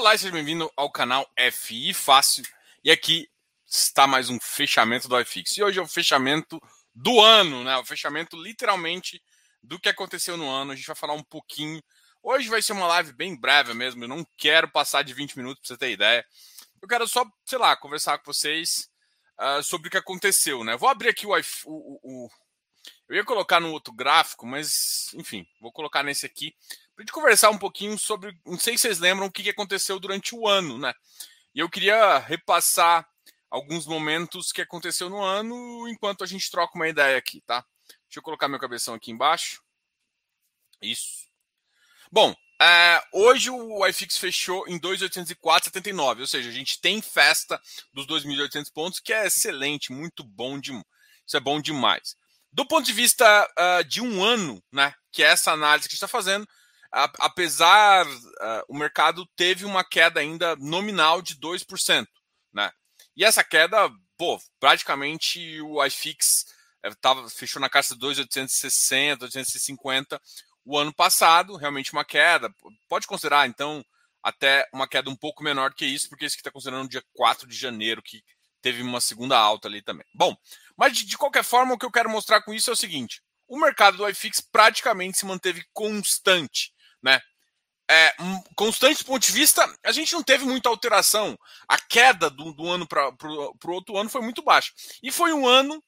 Olá, seja bem-vindo ao canal FI Fácil. E aqui está mais um fechamento do iFix. E hoje é o fechamento do ano, né? O fechamento literalmente do que aconteceu no ano. A gente vai falar um pouquinho. Hoje vai ser uma live bem breve mesmo. Eu não quero passar de 20 minutos para você ter ideia. Eu quero só, sei lá, conversar com vocês uh, sobre o que aconteceu, né? Vou abrir aqui o, o, o, Eu ia colocar no outro gráfico, mas enfim, vou colocar nesse aqui para gente conversar um pouquinho sobre. Não sei se vocês lembram o que aconteceu durante o ano, né? E eu queria repassar alguns momentos que aconteceu no ano enquanto a gente troca uma ideia aqui, tá? Deixa eu colocar meu cabeção aqui embaixo. Isso. Bom, é, hoje o iFix fechou em 2.804,79, ou seja, a gente tem festa dos 2.800 pontos, que é excelente, muito bom, de, isso é bom demais. Do ponto de vista uh, de um ano, né, que é essa análise que a gente está fazendo, apesar uh, o mercado teve uma queda ainda nominal de 2%, né? E essa queda, pô, praticamente o iFix eh, tava, fechou na casa de 2,860, 850 o ano passado, realmente uma queda. Pode considerar, então, até uma queda um pouco menor que isso, porque isso que está considerando dia 4 de janeiro, que teve uma segunda alta ali também. Bom, mas de, de qualquer forma, o que eu quero mostrar com isso é o seguinte: o mercado do iFix praticamente se manteve constante né? É, constante do ponto de vista, a gente não teve muita alteração. A queda do, do ano para o outro ano foi muito baixa. E foi um ano.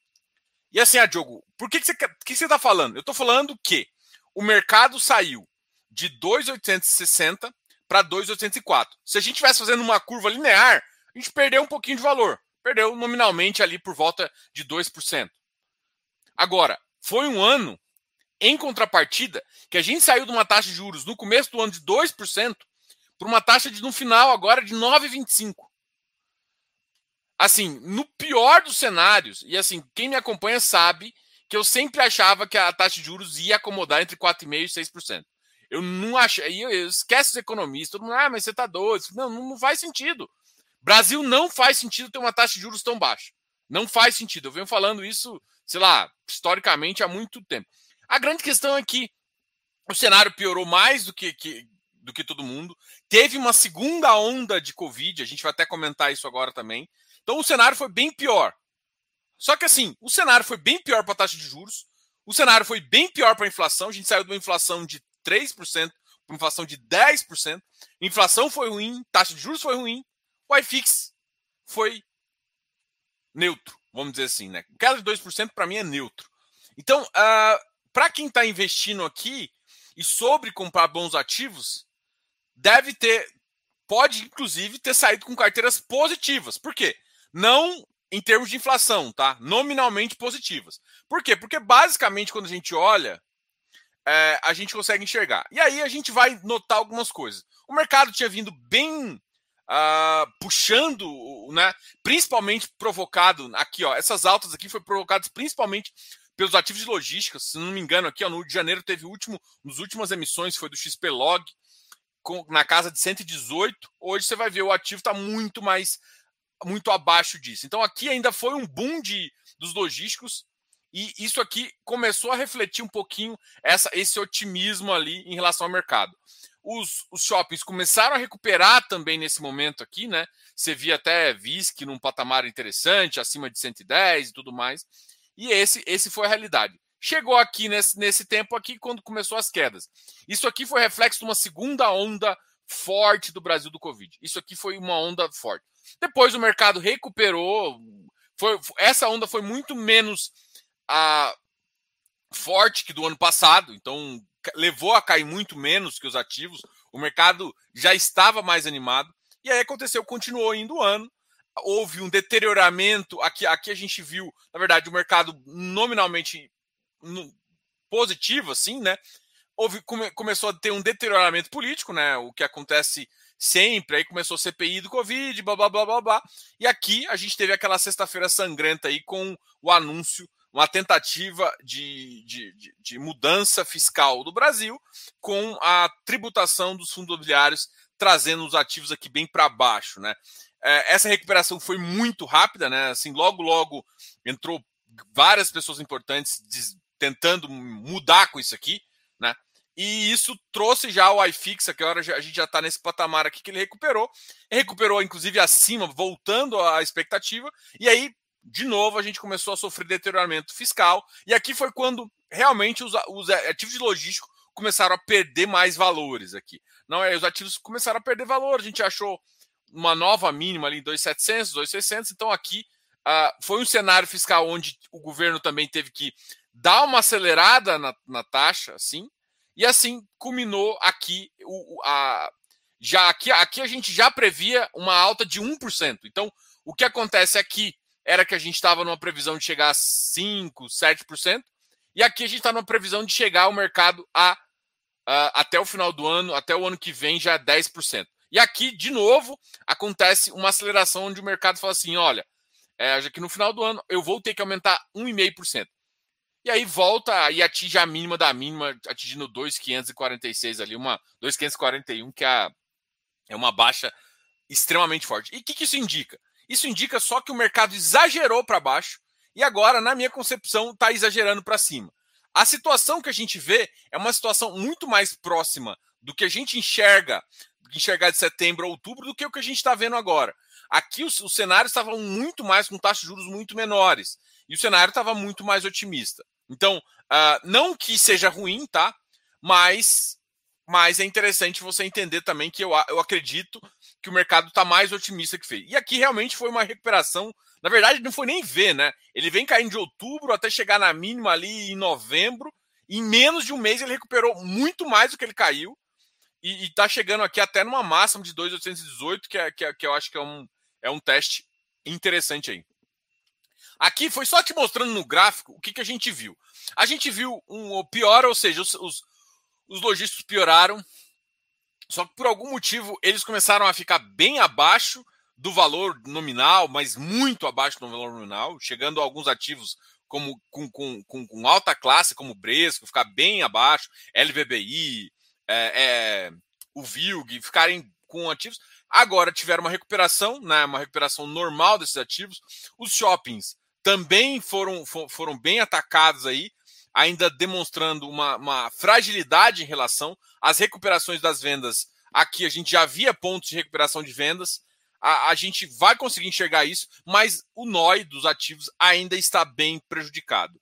E assim, ah, Diogo, por que, que você que você está falando? Eu estou falando que o mercado saiu de 2,860 para 2,804. Se a gente estivesse fazendo uma curva linear, a gente perdeu um pouquinho de valor. Perdeu nominalmente ali por volta de 2%. Agora, foi um ano em contrapartida, que a gente saiu de uma taxa de juros no começo do ano de 2% para uma taxa de no final agora de 9,25. Assim, no pior dos cenários, e assim, quem me acompanha sabe que eu sempre achava que a taxa de juros ia acomodar entre 4,5% e 6%. Eu não achei, eu, eu esquece os economistas, todo mundo, ah, mas você está doido. Não, não faz sentido. Brasil não faz sentido ter uma taxa de juros tão baixa. Não faz sentido. Eu venho falando isso, sei lá, historicamente há muito tempo. A grande questão é que o cenário piorou mais do que, que, do que todo mundo. Teve uma segunda onda de Covid, a gente vai até comentar isso agora também. Então o cenário foi bem pior. Só que assim, o cenário foi bem pior para a taxa de juros, o cenário foi bem pior para a inflação. A gente saiu de uma inflação de 3% para uma inflação de 10%. Inflação foi ruim, taxa de juros foi ruim, o iFix foi neutro, vamos dizer assim, né? Queda de 2% para mim é neutro. Então, uh, para quem está investindo aqui e sobre comprar bons ativos, deve ter, pode inclusive ter saído com carteiras positivas. Por quê? Não em termos de inflação, tá? Nominalmente positivas. Por quê? Porque basicamente quando a gente olha, é, a gente consegue enxergar. E aí a gente vai notar algumas coisas. O mercado tinha vindo bem uh, puxando, né? Principalmente provocado aqui, ó. Essas altas aqui foram provocadas principalmente pelos ativos de logística. Se não me engano, aqui ó, no Rio de Janeiro teve o último, nas últimas emissões foi do XP Log, com, na casa de 118. Hoje você vai ver o ativo está muito mais, muito abaixo disso. Então aqui ainda foi um boom de, dos logísticos e isso aqui começou a refletir um pouquinho essa, esse otimismo ali em relação ao mercado. Os, os shoppings começaram a recuperar também nesse momento aqui, né? Você via até VISC num patamar interessante, acima de 110 e tudo mais. E esse, esse foi a realidade. Chegou aqui nesse, nesse tempo aqui quando começou as quedas. Isso aqui foi reflexo de uma segunda onda forte do Brasil do Covid. Isso aqui foi uma onda forte. Depois o mercado recuperou. Foi, essa onda foi muito menos a, forte que do ano passado, então levou a cair muito menos que os ativos. O mercado já estava mais animado. E aí aconteceu, continuou indo o ano houve um deterioramento. Aqui, aqui a gente viu, na verdade, o mercado nominalmente positivo, assim, né? Houve, come, começou a ter um deterioramento político, né? O que acontece sempre. Aí começou a CPI do Covid, blá blá blá blá blá. E aqui a gente teve aquela sexta-feira sangrenta aí com o anúncio, uma tentativa de, de, de, de mudança fiscal do Brasil, com a tributação dos fundos imobiliários trazendo os ativos aqui bem para baixo, né? É, essa recuperação foi muito rápida, né? Assim, logo, logo entrou várias pessoas importantes tentando mudar com isso aqui, né? E isso trouxe já o iFix, que agora a gente já está nesse patamar aqui que ele recuperou. Ele recuperou, inclusive, acima, voltando à expectativa. E aí, de novo, a gente começou a sofrer deterioramento fiscal. E aqui foi quando realmente os, os ativos de logístico começaram a perder mais valores aqui. Não é, os ativos começaram a perder valor. A gente achou uma nova mínima ali em 2.700, 2.600. Então aqui uh, foi um cenário fiscal onde o governo também teve que dar uma acelerada na, na taxa, assim, e assim culminou aqui o, a, já aqui, aqui a gente já previa uma alta de 1%. Então, o que acontece aqui era que a gente estava numa previsão de chegar a 5, 7%, e aqui a gente está numa previsão de chegar ao mercado a, a, até o final do ano, até o ano que vem já 10%. E aqui, de novo, acontece uma aceleração onde o mercado fala assim: olha, é, já que no final do ano eu vou ter que aumentar 1,5%. E aí volta e atinge a mínima da mínima, atingindo 2,546 ali, uma 2,541, que é, é uma baixa extremamente forte. E o que, que isso indica? Isso indica só que o mercado exagerou para baixo e agora, na minha concepção, está exagerando para cima. A situação que a gente vê é uma situação muito mais próxima do que a gente enxerga, enxergar de setembro a outubro, do que o que a gente está vendo agora. Aqui os, os cenários estavam muito mais com taxas de juros muito menores e o cenário estava muito mais otimista. Então, uh, não que seja ruim, tá? Mas, mas é interessante você entender também que eu, eu acredito que o mercado está mais otimista que fez. E aqui realmente foi uma recuperação. Na verdade, não foi nem ver, né? Ele vem caindo de outubro até chegar na mínima ali em novembro. Em menos de um mês ele recuperou muito mais do que ele caiu. E, está chegando aqui até numa máxima de 2,818, que, é, que, é, que eu acho que é um, é um teste interessante aí. Aqui foi só te mostrando no gráfico o que, que a gente viu. A gente viu um pior, ou seja, os, os, os lojistas pioraram, só que por algum motivo eles começaram a ficar bem abaixo do valor nominal, mas muito abaixo do valor nominal, chegando a alguns ativos como com, com, com, com alta classe, como o Bresco, ficar bem abaixo, LVBI, é, é, o VILG, ficarem com ativos. Agora tiveram uma recuperação, né, uma recuperação normal desses ativos. Os shoppings também foram, foram bem atacados aí, ainda demonstrando uma, uma fragilidade em relação às recuperações das vendas. Aqui a gente já via pontos de recuperação de vendas, a, a gente vai conseguir enxergar isso, mas o NOI dos ativos ainda está bem prejudicado.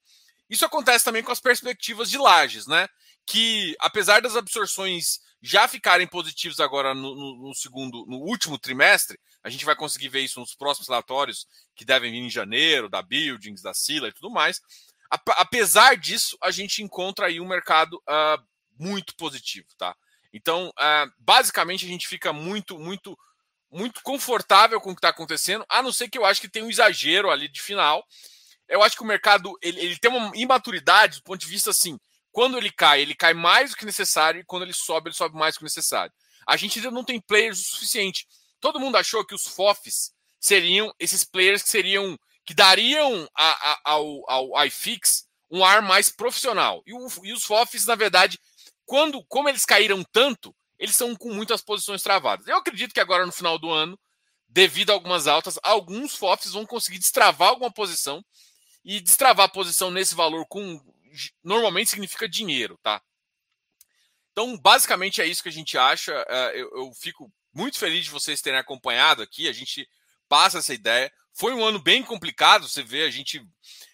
Isso acontece também com as perspectivas de lajes, né? Que apesar das absorções já ficarem positivos agora no, no, no, segundo, no último trimestre, a gente vai conseguir ver isso nos próximos relatórios que devem vir em janeiro, da Buildings, da Sila e tudo mais. Apesar disso, a gente encontra aí um mercado uh, muito positivo, tá? Então, uh, basicamente, a gente fica muito, muito, muito confortável com o que está acontecendo, a não ser que eu acho que tem um exagero ali de final. Eu acho que o mercado ele, ele tem uma imaturidade do ponto de vista assim quando ele cai, ele cai mais do que necessário, e quando ele sobe, ele sobe mais do que necessário. A gente ainda não tem players o suficiente. Todo mundo achou que os FOFs seriam esses players que seriam que dariam a, a, ao, ao iFix um ar mais profissional. E, o, e os FOFs, na verdade, quando como eles caíram tanto, eles são com muitas posições travadas. Eu acredito que agora no final do ano, devido a algumas altas, alguns FOFs vão conseguir destravar alguma posição e destravar a posição nesse valor com normalmente significa dinheiro, tá? Então, basicamente é isso que a gente acha. É, eu, eu fico muito feliz de vocês terem acompanhado aqui. A gente passa essa ideia. Foi um ano bem complicado, você vê, a gente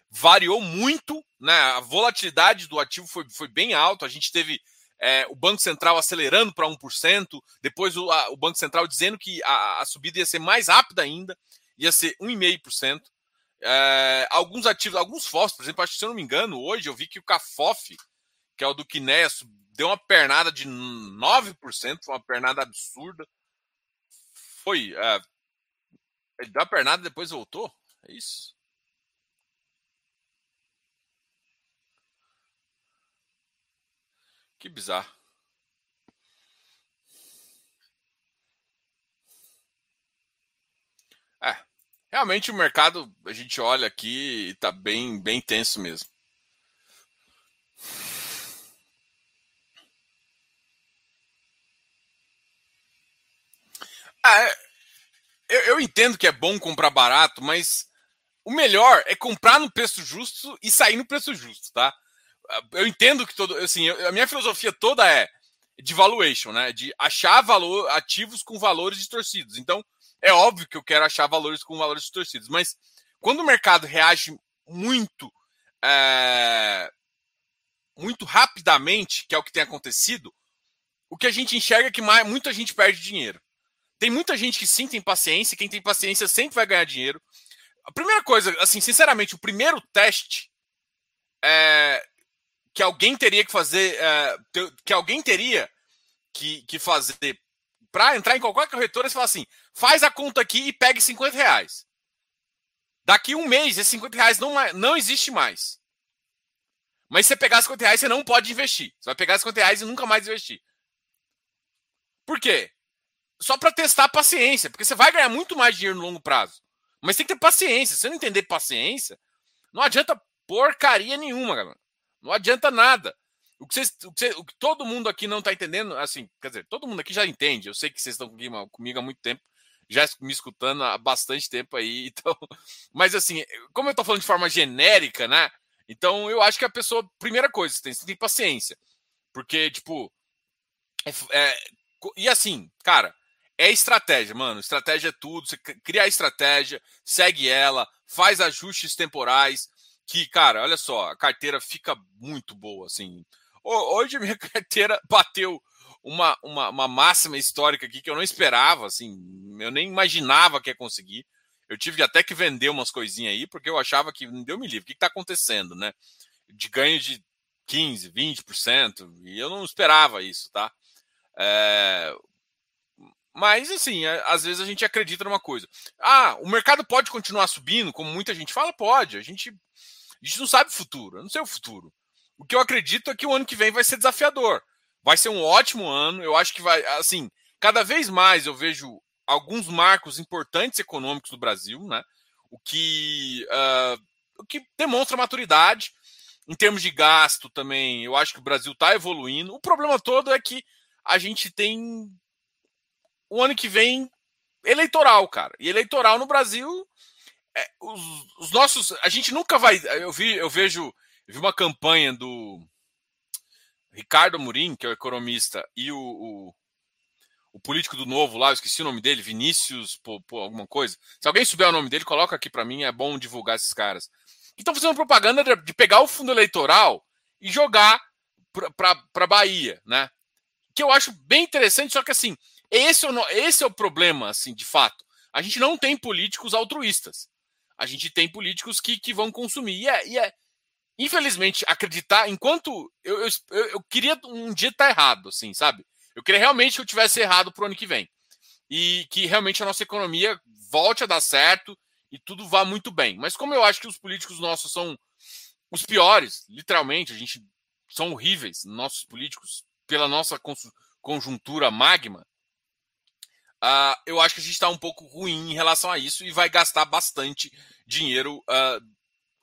variou muito, né? A volatilidade do ativo foi, foi bem alta. A gente teve é, o Banco Central acelerando para 1%, depois o, a, o Banco Central dizendo que a, a, subida ia ser mais rápida ainda, ia ser 1,5%. É, alguns ativos, alguns FOFs, por exemplo, acho que se eu não me engano, hoje eu vi que o CAFOF, que é o do Kinés, deu uma pernada de 9%, foi uma pernada absurda. Foi. É, ele deu a pernada e depois voltou? É isso? Que bizarro. É, Realmente o mercado, a gente olha aqui está bem, bem tenso mesmo. Ah, é, eu, eu entendo que é bom comprar barato, mas o melhor é comprar no preço justo e sair no preço justo, tá? eu entendo que todo. Assim, a minha filosofia toda é de valuation, né? De achar valor, ativos com valores distorcidos. Então, é óbvio que eu quero achar valores com valores distorcidos. Mas quando o mercado reage muito. É, muito rapidamente, que é o que tem acontecido, o que a gente enxerga é que mais, muita gente perde dinheiro. Tem muita gente que sim tem paciência, quem tem paciência sempre vai ganhar dinheiro. A primeira coisa, assim, sinceramente, o primeiro teste é, que alguém teria que fazer, é, que alguém teria que, que fazer para entrar em qualquer corretora, você fala assim: faz a conta aqui e pegue 50 reais. Daqui um mês, esses 50 reais não, não existe mais. Mas se você pegar 50 reais, você não pode investir. Você vai pegar 50 reais e nunca mais investir. Por quê? Só para testar a paciência, porque você vai ganhar muito mais dinheiro no longo prazo. Mas tem que ter paciência. Se você não entender paciência, não adianta porcaria nenhuma, galera. Não adianta nada. O que, vocês, o, que vocês, o que todo mundo aqui não está entendendo, assim, quer dizer, todo mundo aqui já entende. Eu sei que vocês estão comigo há muito tempo, já me escutando há bastante tempo aí. Então, mas assim, como eu estou falando de forma genérica, né? Então, eu acho que a pessoa, primeira coisa, você tem, tem paciência. Porque, tipo. É, é, e assim, cara, é estratégia, mano. Estratégia é tudo. Você cria a estratégia, segue ela, faz ajustes temporais. Que, cara, olha só, a carteira fica muito boa, assim. Hoje a minha carteira bateu uma, uma, uma máxima histórica aqui que eu não esperava, assim. Eu nem imaginava que ia conseguir. Eu tive até que vender umas coisinhas aí, porque eu achava que não deu me livre. O que está acontecendo, né? De ganho de 15, 20%, e eu não esperava isso, tá? É... Mas, assim, às vezes a gente acredita numa coisa. Ah, o mercado pode continuar subindo, como muita gente fala? Pode. A gente, a gente não sabe o futuro. Eu não sei o futuro. O que eu acredito é que o ano que vem vai ser desafiador. Vai ser um ótimo ano. Eu acho que vai, assim, cada vez mais eu vejo alguns marcos importantes econômicos do Brasil, né? O que, uh, o que demonstra maturidade. Em termos de gasto também, eu acho que o Brasil está evoluindo. O problema todo é que a gente tem o ano que vem eleitoral, cara. E eleitoral no Brasil, é, os, os, nossos. A gente nunca vai. Eu, vi, eu vejo eu vi uma campanha do Ricardo Murim, que é o economista, e o, o o político do novo lá, eu esqueci o nome dele, Vinícius, pô, pô, alguma coisa. Se alguém souber o nome dele, coloca aqui para mim, é bom divulgar esses caras. Que estão fazendo propaganda de, de, pegar o fundo eleitoral e jogar para Bahia, né? Que eu acho bem interessante, só que assim, esse é, o, esse é o problema, assim, de fato. A gente não tem políticos altruístas. A gente tem políticos que, que vão consumir. E é, e é infelizmente, acreditar, enquanto eu, eu, eu queria um dia estar tá errado, assim, sabe? Eu queria realmente que eu tivesse errado para o ano que vem. E que realmente a nossa economia volte a dar certo e tudo vá muito bem. Mas como eu acho que os políticos nossos são os piores, literalmente, a gente são horríveis, nossos políticos, pela nossa conjuntura magma, uh, eu acho que a gente está um pouco ruim em relação a isso e vai gastar bastante dinheiro uh,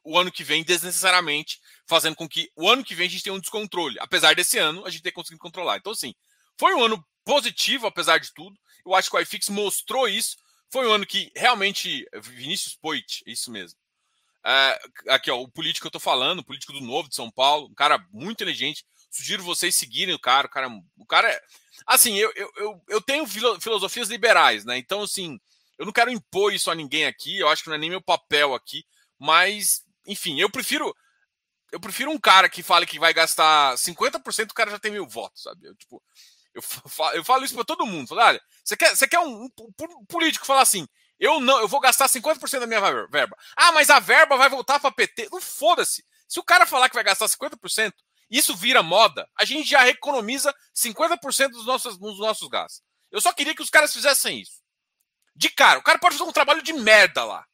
o ano que vem desnecessariamente, fazendo com que o ano que vem a gente tenha um descontrole. Apesar desse ano a gente ter conseguido controlar. Então, assim, foi um ano positivo, apesar de tudo. Eu acho que o iFix mostrou isso. Foi um ano que realmente. Vinícius Poit, isso mesmo. É, aqui, ó, o político que eu tô falando, o político do Novo de São Paulo, um cara muito inteligente. Sugiro vocês seguirem o cara. O cara, o cara é. Assim, eu, eu, eu, eu tenho filosofias liberais, né? Então, assim, eu não quero impor isso a ninguém aqui. Eu acho que não é nem meu papel aqui. Mas, enfim, eu prefiro. Eu prefiro um cara que fale que vai gastar 50%, o cara já tem mil votos, sabe? Eu, tipo, eu falo, eu falo isso para todo mundo. Falo, olha, você quer, você quer um, um, político falar assim: eu não, eu vou gastar 50% da minha verba. Ah, mas a verba vai voltar para PT. Não foda-se. Se o cara falar que vai gastar 50%, isso vira moda, a gente já economiza 50% dos nossos, dos nossos gastos. Eu só queria que os caras fizessem isso. De cara, o cara pode fazer um trabalho de merda lá.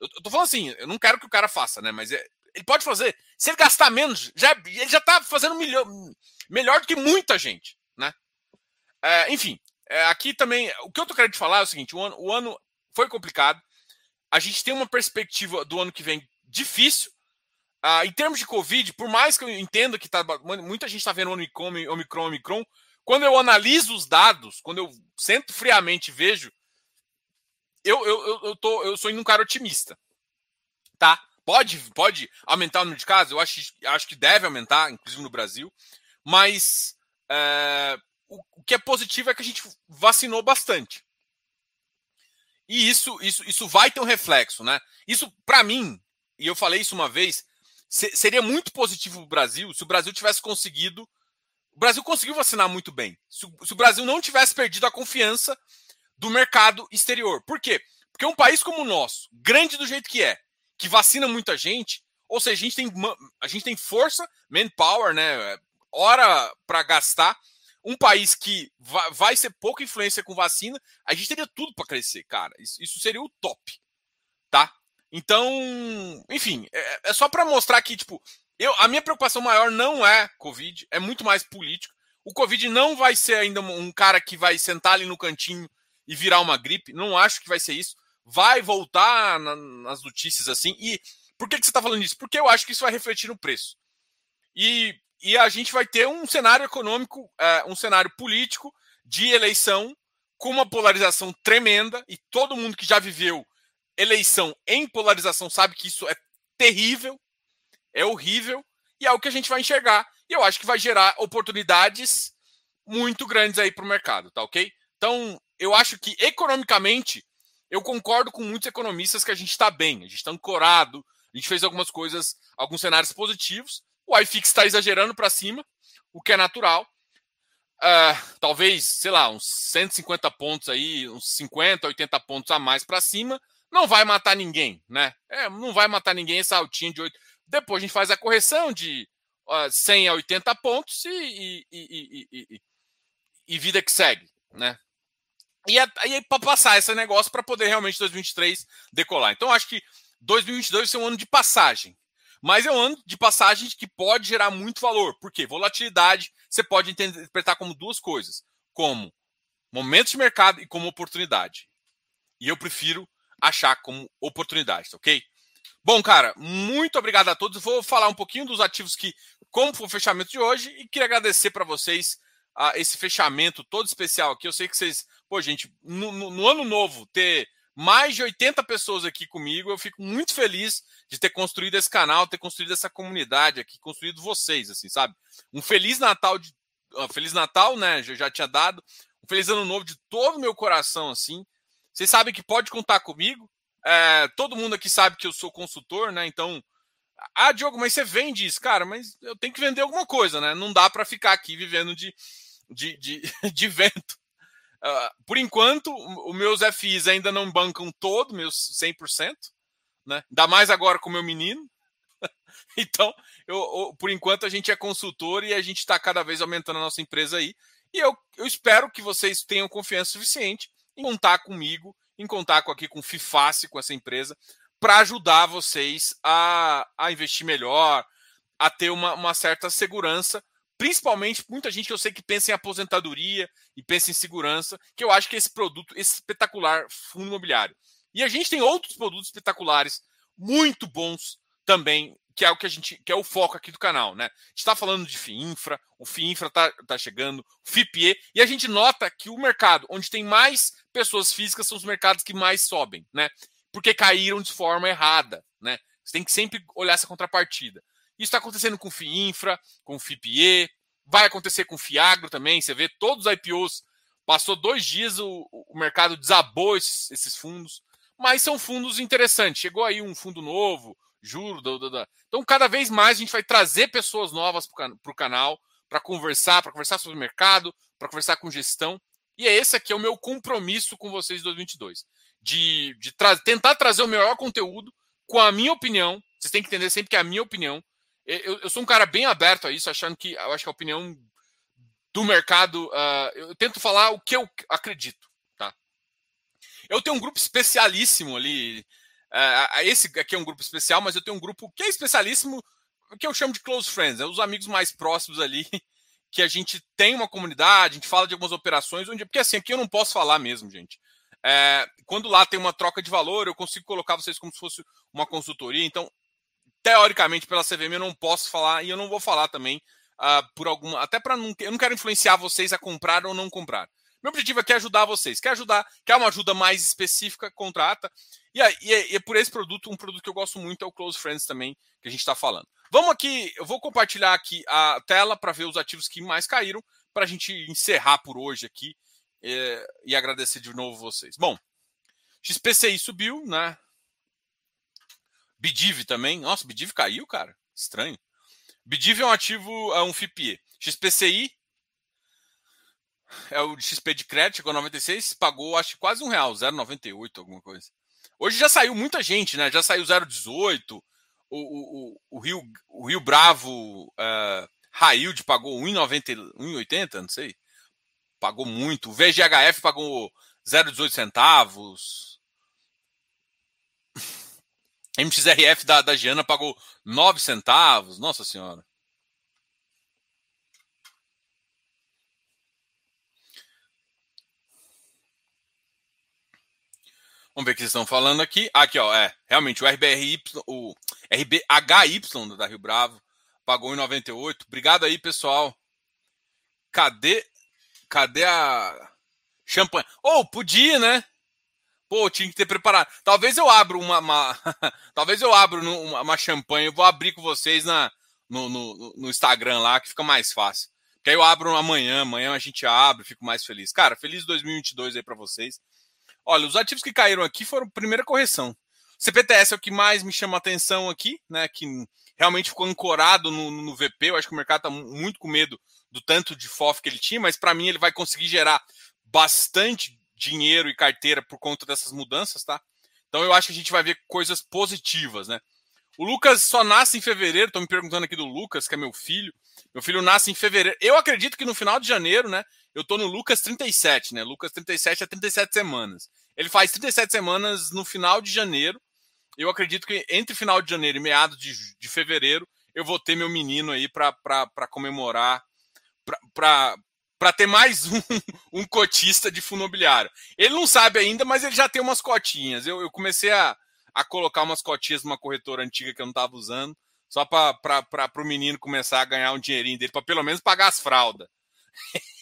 Eu, eu tô falando assim, eu não quero que o cara faça, né? Mas é, ele pode fazer. Se ele gastar menos, já, ele já tá fazendo melhor, melhor do que muita gente. É, enfim, é, aqui também, o que eu tô querendo te falar é o seguinte: o ano, o ano foi complicado. A gente tem uma perspectiva do ano que vem difícil. Ah, em termos de Covid, por mais que eu entenda que tá, muita gente está vendo Omicron, Omicron, Omicron, quando eu analiso os dados, quando eu sento friamente vejo, eu, eu, eu, tô, eu sou um cara otimista. Tá? Pode, pode aumentar o número de casos? Eu acho, acho que deve aumentar, inclusive no Brasil. Mas é, o, o, que é positivo é que a gente vacinou bastante. E isso, isso, isso vai ter um reflexo, né? Isso, para mim, e eu falei isso uma vez, se, seria muito positivo para o Brasil se o Brasil tivesse conseguido. O Brasil conseguiu vacinar muito bem. Se, se o Brasil não tivesse perdido a confiança do mercado exterior. Por quê? Porque um país como o nosso, grande do jeito que é, que vacina muita gente, ou seja, a gente tem, a gente tem força, manpower, né? Hora para gastar. Um país que vai, ser pouca influência com vacina, a gente teria tudo para crescer, cara. Isso, isso seria o top, tá? Então, enfim, é, é só para mostrar que, tipo, eu, a minha preocupação maior não é Covid, é muito mais político. O Covid não vai ser ainda um cara que vai sentar ali no cantinho e virar uma gripe. Não acho que vai ser isso. Vai voltar na, nas notícias assim. E por que, que você está falando isso? Porque eu acho que isso vai refletir no preço. E, e a gente vai ter um cenário econômico, é, um cenário político de eleição com uma polarização tremenda. E todo mundo que já viveu eleição em polarização sabe que isso é terrível, é horrível. E é o que a gente vai enxergar. E eu acho que vai gerar oportunidades muito grandes aí para o mercado, tá ok? Então, eu acho que economicamente, eu concordo com muitos economistas que a gente está bem, a gente está ancorado, a gente fez algumas coisas, alguns cenários positivos. O iFix está exagerando para cima, o que é natural. Uh, talvez, sei lá, uns 150 pontos aí, uns 50, 80 pontos a mais para cima, não vai matar ninguém, né? É, não vai matar ninguém esse altinho de 8. Depois a gente faz a correção de uh, 100 a 80 pontos e, e, e, e vida que segue, né? E aí para passar esse negócio para poder realmente 2023 decolar. Então acho que 2022 vai ser um ano de passagem. Mas é um ano de passagem que pode gerar muito valor. Por quê? Volatilidade você pode interpretar como duas coisas: como momento de mercado e como oportunidade. E eu prefiro achar como oportunidade, tá ok? Bom, cara, muito obrigado a todos. Vou falar um pouquinho dos ativos que, como foi o fechamento de hoje, e queria agradecer para vocês uh, esse fechamento todo especial aqui. Eu sei que vocês Pô, gente, no, no, no, ano novo, ter mais de 80 pessoas aqui comigo, eu fico muito feliz de ter construído esse canal, ter construído essa comunidade aqui, construído vocês, assim, sabe? Um Feliz Natal de. Uh, Feliz Natal, né? Já, já tinha dado. Um Feliz Ano Novo de todo o meu coração, assim. Vocês sabem que pode contar comigo. É, todo mundo aqui sabe que eu sou consultor, né? Então, ah, Diogo, mas você vende isso, cara, mas eu tenho que vender alguma coisa, né? Não dá para ficar aqui vivendo de, de, de, de vento. Uh, por enquanto, os meus FIs ainda não bancam todo, meus 100%, né? Ainda mais agora com o meu menino. então, eu, eu, por enquanto, a gente é consultor e a gente está cada vez aumentando a nossa empresa aí. E eu, eu espero que vocês tenham confiança suficiente em contar comigo, em contar com, aqui com o FIFACE, com essa empresa, para ajudar vocês a, a investir melhor, a ter uma, uma certa segurança principalmente muita gente que eu sei que pensa em aposentadoria e pensa em segurança, que eu acho que esse produto espetacular fundo imobiliário. E a gente tem outros produtos espetaculares muito bons também, que é o que a gente que é o foco aqui do canal, né? Está falando de FIINFRA, o FIINFRA está tá chegando, o FIPE, e a gente nota que o mercado onde tem mais pessoas físicas são os mercados que mais sobem, né? Porque caíram de forma errada, né? Você tem que sempre olhar essa contrapartida. Isso está acontecendo com o FIINFRA, com o FIPE, vai acontecer com o FIAGRO também. Você vê todos os IPOs, passou dois dias, o, o mercado desabou esses, esses, fundos, mas são fundos interessantes. Chegou aí um fundo novo, juro. Do, do. Então, cada vez mais a gente vai trazer pessoas novas para o canal para conversar, para conversar sobre o mercado, para conversar com gestão. E é esse aqui é o meu compromisso com vocês em 2022. De, de tra tentar trazer o melhor conteúdo com a minha opinião. Vocês têm que entender sempre que é a minha opinião eu, eu, sou um cara bem aberto a isso, achando que eu acho que a opinião do mercado. Uh, eu tento falar o que eu acredito. Tá? Eu tenho um grupo especialíssimo ali. Uh, esse aqui é um grupo especial, mas eu tenho um grupo que é especialíssimo, que eu chamo de close friends, é os amigos mais próximos ali, que a gente tem uma comunidade, a gente fala de algumas operações, onde, porque assim, aqui eu não posso falar mesmo, gente. É, quando lá tem uma troca de valor, eu consigo colocar vocês como se fosse uma consultoria. Então, teoricamente, pela CVM, eu não posso falar e eu não vou falar também uh, por alguma. Até para não. Eu não quero influenciar vocês a comprar ou não comprar. Meu objetivo aqui é ajudar vocês. Quer ajudar? Quer uma ajuda mais específica? Contrata. E, e, e é por esse produto, um produto que eu gosto muito é o Close Friends também, que a gente está falando. Vamos aqui, eu vou compartilhar aqui a tela para ver os ativos que mais caíram, para a gente encerrar por hoje aqui é, e agradecer de novo vocês. Bom, XPCI subiu, né? Bidiv também. Nossa, Bidiv caiu, cara. Estranho. Bidiv é um ativo, é um FIPE. XPCI é o XP de crédito, chegou a 96, pagou acho quase um real, 0,98, alguma coisa. Hoje já saiu muita gente, né? Já saiu 0,18. O, o, o, Rio, o Rio Bravo uh, Railde pagou 1,80, não sei. Pagou muito. O VGHF pagou 0,18 centavos. MXRF da, da Giana pagou 9 centavos. Nossa Senhora. Vamos ver o que vocês estão falando aqui. Aqui, ó, é. Realmente, o RBRY, o RBHY da Rio Bravo pagou em 98. Obrigado aí, pessoal. Cadê? Cadê a champanhe? Oh, podia, né? Pô, tinha que ter preparado. Talvez eu abra uma. uma... Talvez eu abra uma, uma champanhe. Eu vou abrir com vocês na, no, no, no Instagram lá, que fica mais fácil. Que aí eu abro amanhã, amanhã a gente abre, fico mais feliz. Cara, feliz 2022 aí para vocês. Olha, os ativos que caíram aqui foram primeira correção. CPTS é o que mais me chama atenção aqui, né? Que realmente ficou ancorado no, no VP. Eu acho que o mercado está muito com medo do tanto de FOF que ele tinha, mas para mim ele vai conseguir gerar bastante dinheiro e carteira por conta dessas mudanças, tá? Então eu acho que a gente vai ver coisas positivas, né? O Lucas só nasce em fevereiro, estão me perguntando aqui do Lucas, que é meu filho. Meu filho nasce em fevereiro. Eu acredito que no final de janeiro, né? Eu tô no Lucas 37, né? Lucas 37 é 37 semanas. Ele faz 37 semanas no final de janeiro. Eu acredito que entre final de janeiro e meados de, de fevereiro eu vou ter meu menino aí para comemorar, para ter mais um, um, cotista de fundo imobiliário. Ele não sabe ainda, mas ele já tem umas cotinhas. Eu, eu comecei a, a colocar umas cotinhas numa corretora antiga que eu não estava usando, só para o menino começar a ganhar um dinheirinho dele, para pelo menos pagar as fraldas.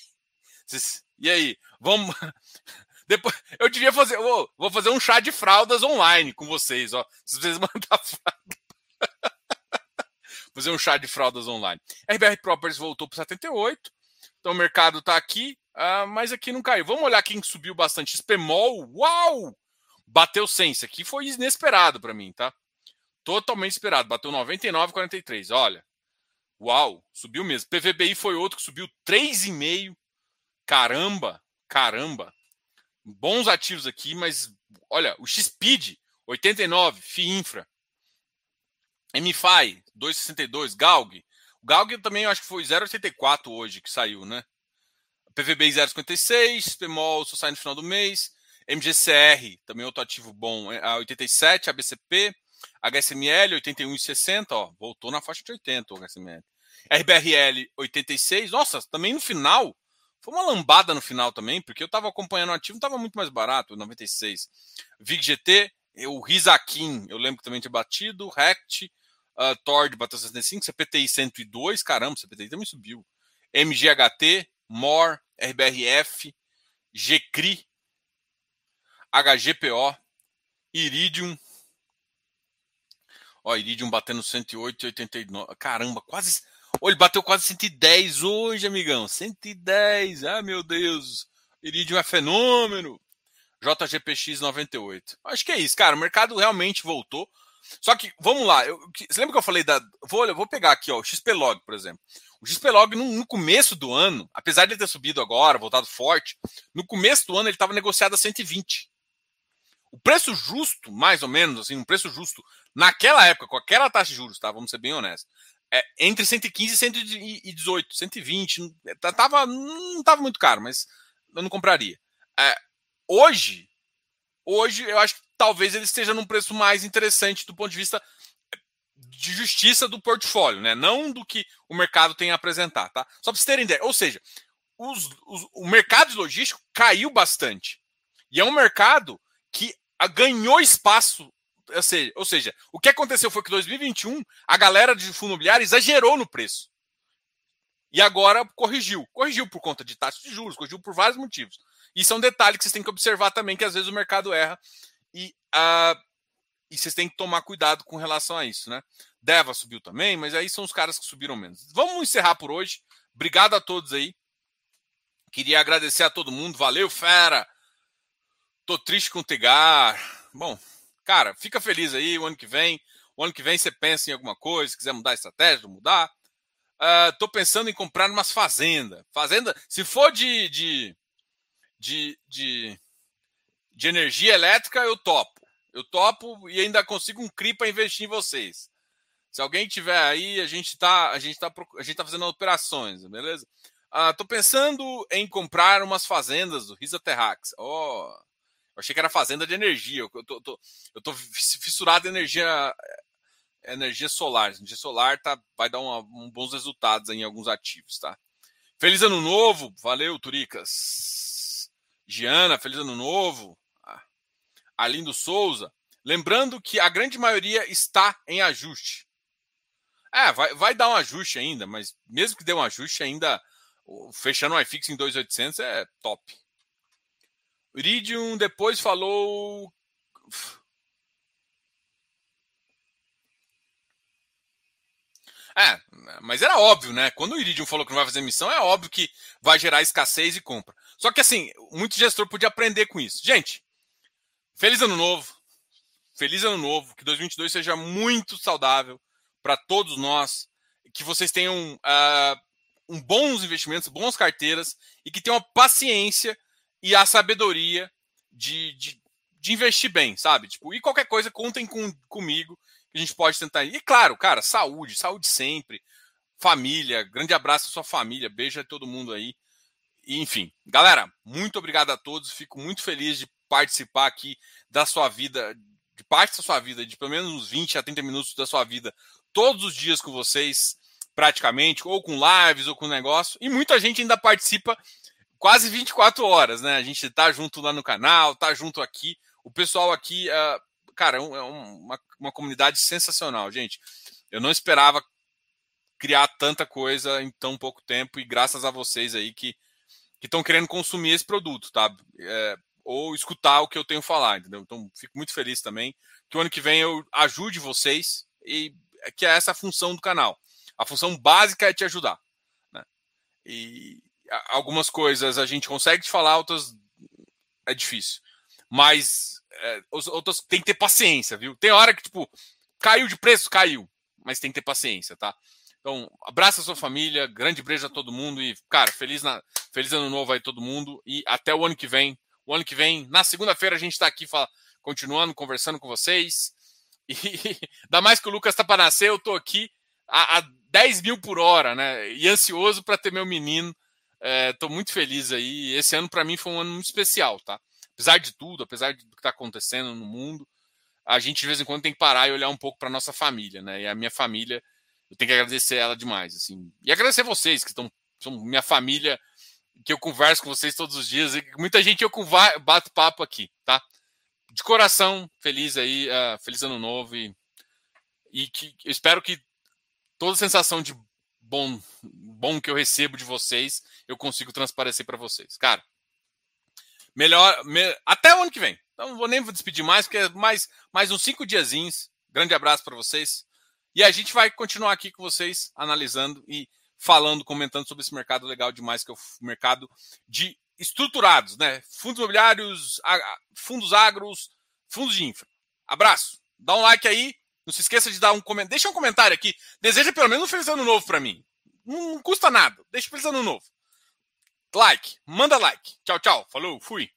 E aí, vamos. Depois, eu devia fazer. Oh, vou fazer um chá de fraldas online com vocês, ó. Se vocês mandar fralda. fazer um chá de fraldas online. RBR Properties voltou para 78. Então o mercado está aqui, uh, mas aqui não caiu. Vamos olhar quem subiu bastante. Spemol, uau! Bateu 100. Isso aqui foi inesperado para mim, tá? Totalmente esperado. Bateu 99,43. Olha. Uau, subiu mesmo. PVBI foi outro que subiu 3,5. Caramba, caramba. Bons ativos aqui, mas olha, o XPID 89, FIINFRA. MFI 262, GALG. O GALG também acho que foi 0,84 hoje que saiu, né? PVBI 0,56, PMOL só sai no final do mês. MGCR, também outro ativo bom, é a 87, ABCP, HSML 81,60, ó, voltou na faixa de 80 o HSML. RBRL 86, nossa, também no final foi uma lambada no final também, porque eu estava acompanhando o ativo, estava muito mais barato, 96. VIG-GT, o Rizakin, eu lembro que também tinha batido, Rect, uh, Tord bateu 65, CPTI 102, caramba, CPTI também subiu. MGHT, MOR, RBRF, GCRI, HGPO, Iridium. Ó, Iridium batendo 108,89. Caramba, quase ele bateu quase 110 hoje, amigão. 110. Ah, meu Deus. Iridium é fenômeno. JGPX 98. Acho que é isso, cara. O mercado realmente voltou. Só que, vamos lá. Eu, você lembra que eu falei da. Vou, vou pegar aqui, ó, o XPlog, por exemplo. O XPlog, no, no começo do ano, apesar de ele ter subido agora, voltado forte, no começo do ano ele estava negociado a 120. O preço justo, mais ou menos, assim, um preço justo, naquela época, com aquela taxa de juros, tá? Vamos ser bem honestos, é, entre 115 e 118, 120. Tava, não estava muito caro, mas eu não compraria. É, hoje, hoje eu acho que talvez ele esteja num preço mais interessante do ponto de vista de justiça do portfólio, né? Não do que o mercado tem a apresentar, tá? Só para vocês terem ideia. Ou seja, os, os, o mercado de logístico caiu bastante. E é um mercado que ganhou espaço ou seja, ou seja, o que aconteceu foi que em 2021 a galera de fundo imobiliário exagerou no preço. E agora corrigiu. Corrigiu por conta de taxa de juros, corrigiu por vários motivos. Isso é um detalhe que vocês têm que observar também, que às vezes o mercado erra e, uh, e vocês têm que tomar cuidado com relação a isso, né? Deva subiu também, mas aí são os caras que subiram menos. Vamos encerrar por hoje. Obrigado a todos aí. Queria agradecer a todo mundo. Valeu, fera! Tô triste com o Tegar. Bom, cara, fica feliz aí o ano que vem. O ano que vem você pensa em alguma coisa, se quiser mudar a estratégia, mudar. Uh, tô pensando em comprar umas fazendas. Fazenda, se for de, de, de, de, de energia elétrica, eu topo. Eu topo e ainda consigo um CRI para investir em vocês. Se alguém tiver aí, a gente está a gente tá, a gente tá fazendo operações, beleza? Uh, tô pensando em comprar umas fazendas do Risa Terrax. Oh, eu achei que era fazenda de energia. Eu tô, tô, eu tô fissurado em energia, energia solar. Energia solar tá, vai dar uma, um bons resultados em alguns ativos, tá? Feliz ano novo. Valeu, Turicas. Giana, feliz ano novo. Arlindo Souza. Lembrando que a grande maioria está em ajuste. É, vai, vai dar um ajuste ainda, mas mesmo que dê um ajuste ainda, fechando o iFix em 2.800 é top. Iridium depois falou. É, mas era óbvio, né? Quando o Iridium falou que não vai fazer missão, é óbvio que vai gerar escassez e compra. Só que assim, muito gestor podia aprender com isso. Gente, feliz ano novo. Feliz ano novo. Que 2022 seja muito saudável para todos nós. Que vocês tenham uh, um bons investimentos, boas carteiras e que tenham paciência e a sabedoria de, de, de, investir bem, sabe? Tipo, e qualquer coisa, contem com, comigo, que a gente pode tentar. E claro, cara, saúde, saúde sempre. Família, grande abraço à sua família, beijo a todo mundo aí. E, enfim, galera, muito obrigado a todos. Fico muito feliz de participar aqui da sua vida, de parte da sua vida, de pelo menos uns 20 a 30 minutos da sua vida, todos os dias com vocês, praticamente, ou com lives, ou com negócio. E muita gente ainda participa quase 24 horas, né? A gente tá junto lá no canal, tá junto aqui. O pessoal aqui, uh, cara, é, é uma, uma comunidade sensacional, gente. Eu não esperava criar tanta coisa em tão pouco tempo e graças a vocês aí que estão querendo consumir esse produto, tá? É, ou escutar o que eu tenho falar, entendeu? Então, fico muito feliz também que o ano que vem eu ajude vocês e que é essa a função do canal. A função básica é te ajudar. Né? E, algumas coisas a gente consegue te falar, outras é difícil. Mas é, outras tem que ter paciência, viu? Tem hora que, tipo, caiu de preço, caiu. Mas tem que ter paciência, tá? Então, abraça a sua família, grande beijo a todo mundo e, cara, feliz, na, feliz ano novo aí todo mundo e até o ano que vem. O ano que vem, na segunda-feira, a gente está aqui fala, continuando, conversando com vocês. E ainda mais que o Lucas tá para nascer, eu tô aqui a, a 10 mil por hora, né? E ansioso para ter meu menino Estou é, muito feliz aí. Esse ano para mim foi um ano muito especial, tá? Apesar de tudo, apesar do que está acontecendo no mundo, a gente de vez em quando tem que parar e olhar um pouco para nossa família, né? E a minha família, eu tenho que agradecer ela demais, assim. E agradecer vocês que estão, são minha família, que eu converso com vocês todos os dias. E muita gente eu bato papo aqui, tá? De coração, feliz aí, uh, feliz ano novo e, e que eu espero que toda a sensação de bom, bom que eu recebo de vocês, eu consigo transparecer para vocês. Cara, melhor. Me, até o ano que vem. Então não vou nem despedir mais, porque é mais, mais uns cinco diazinhos. Grande abraço para vocês. E a gente vai continuar aqui com vocês, analisando e falando, comentando sobre esse mercado legal demais, que é o mercado de estruturados, né? Fundos imobiliários, fundos agros, fundos de infra. Abraço. Dá um like aí. Não se esqueça de dar um comentário. Deixa um comentário aqui. Deseja pelo menos um feliz ano novo para mim. Não custa nada. Deixa feliz ano novo. Like. Manda like. Tchau, tchau. Falou. Fui.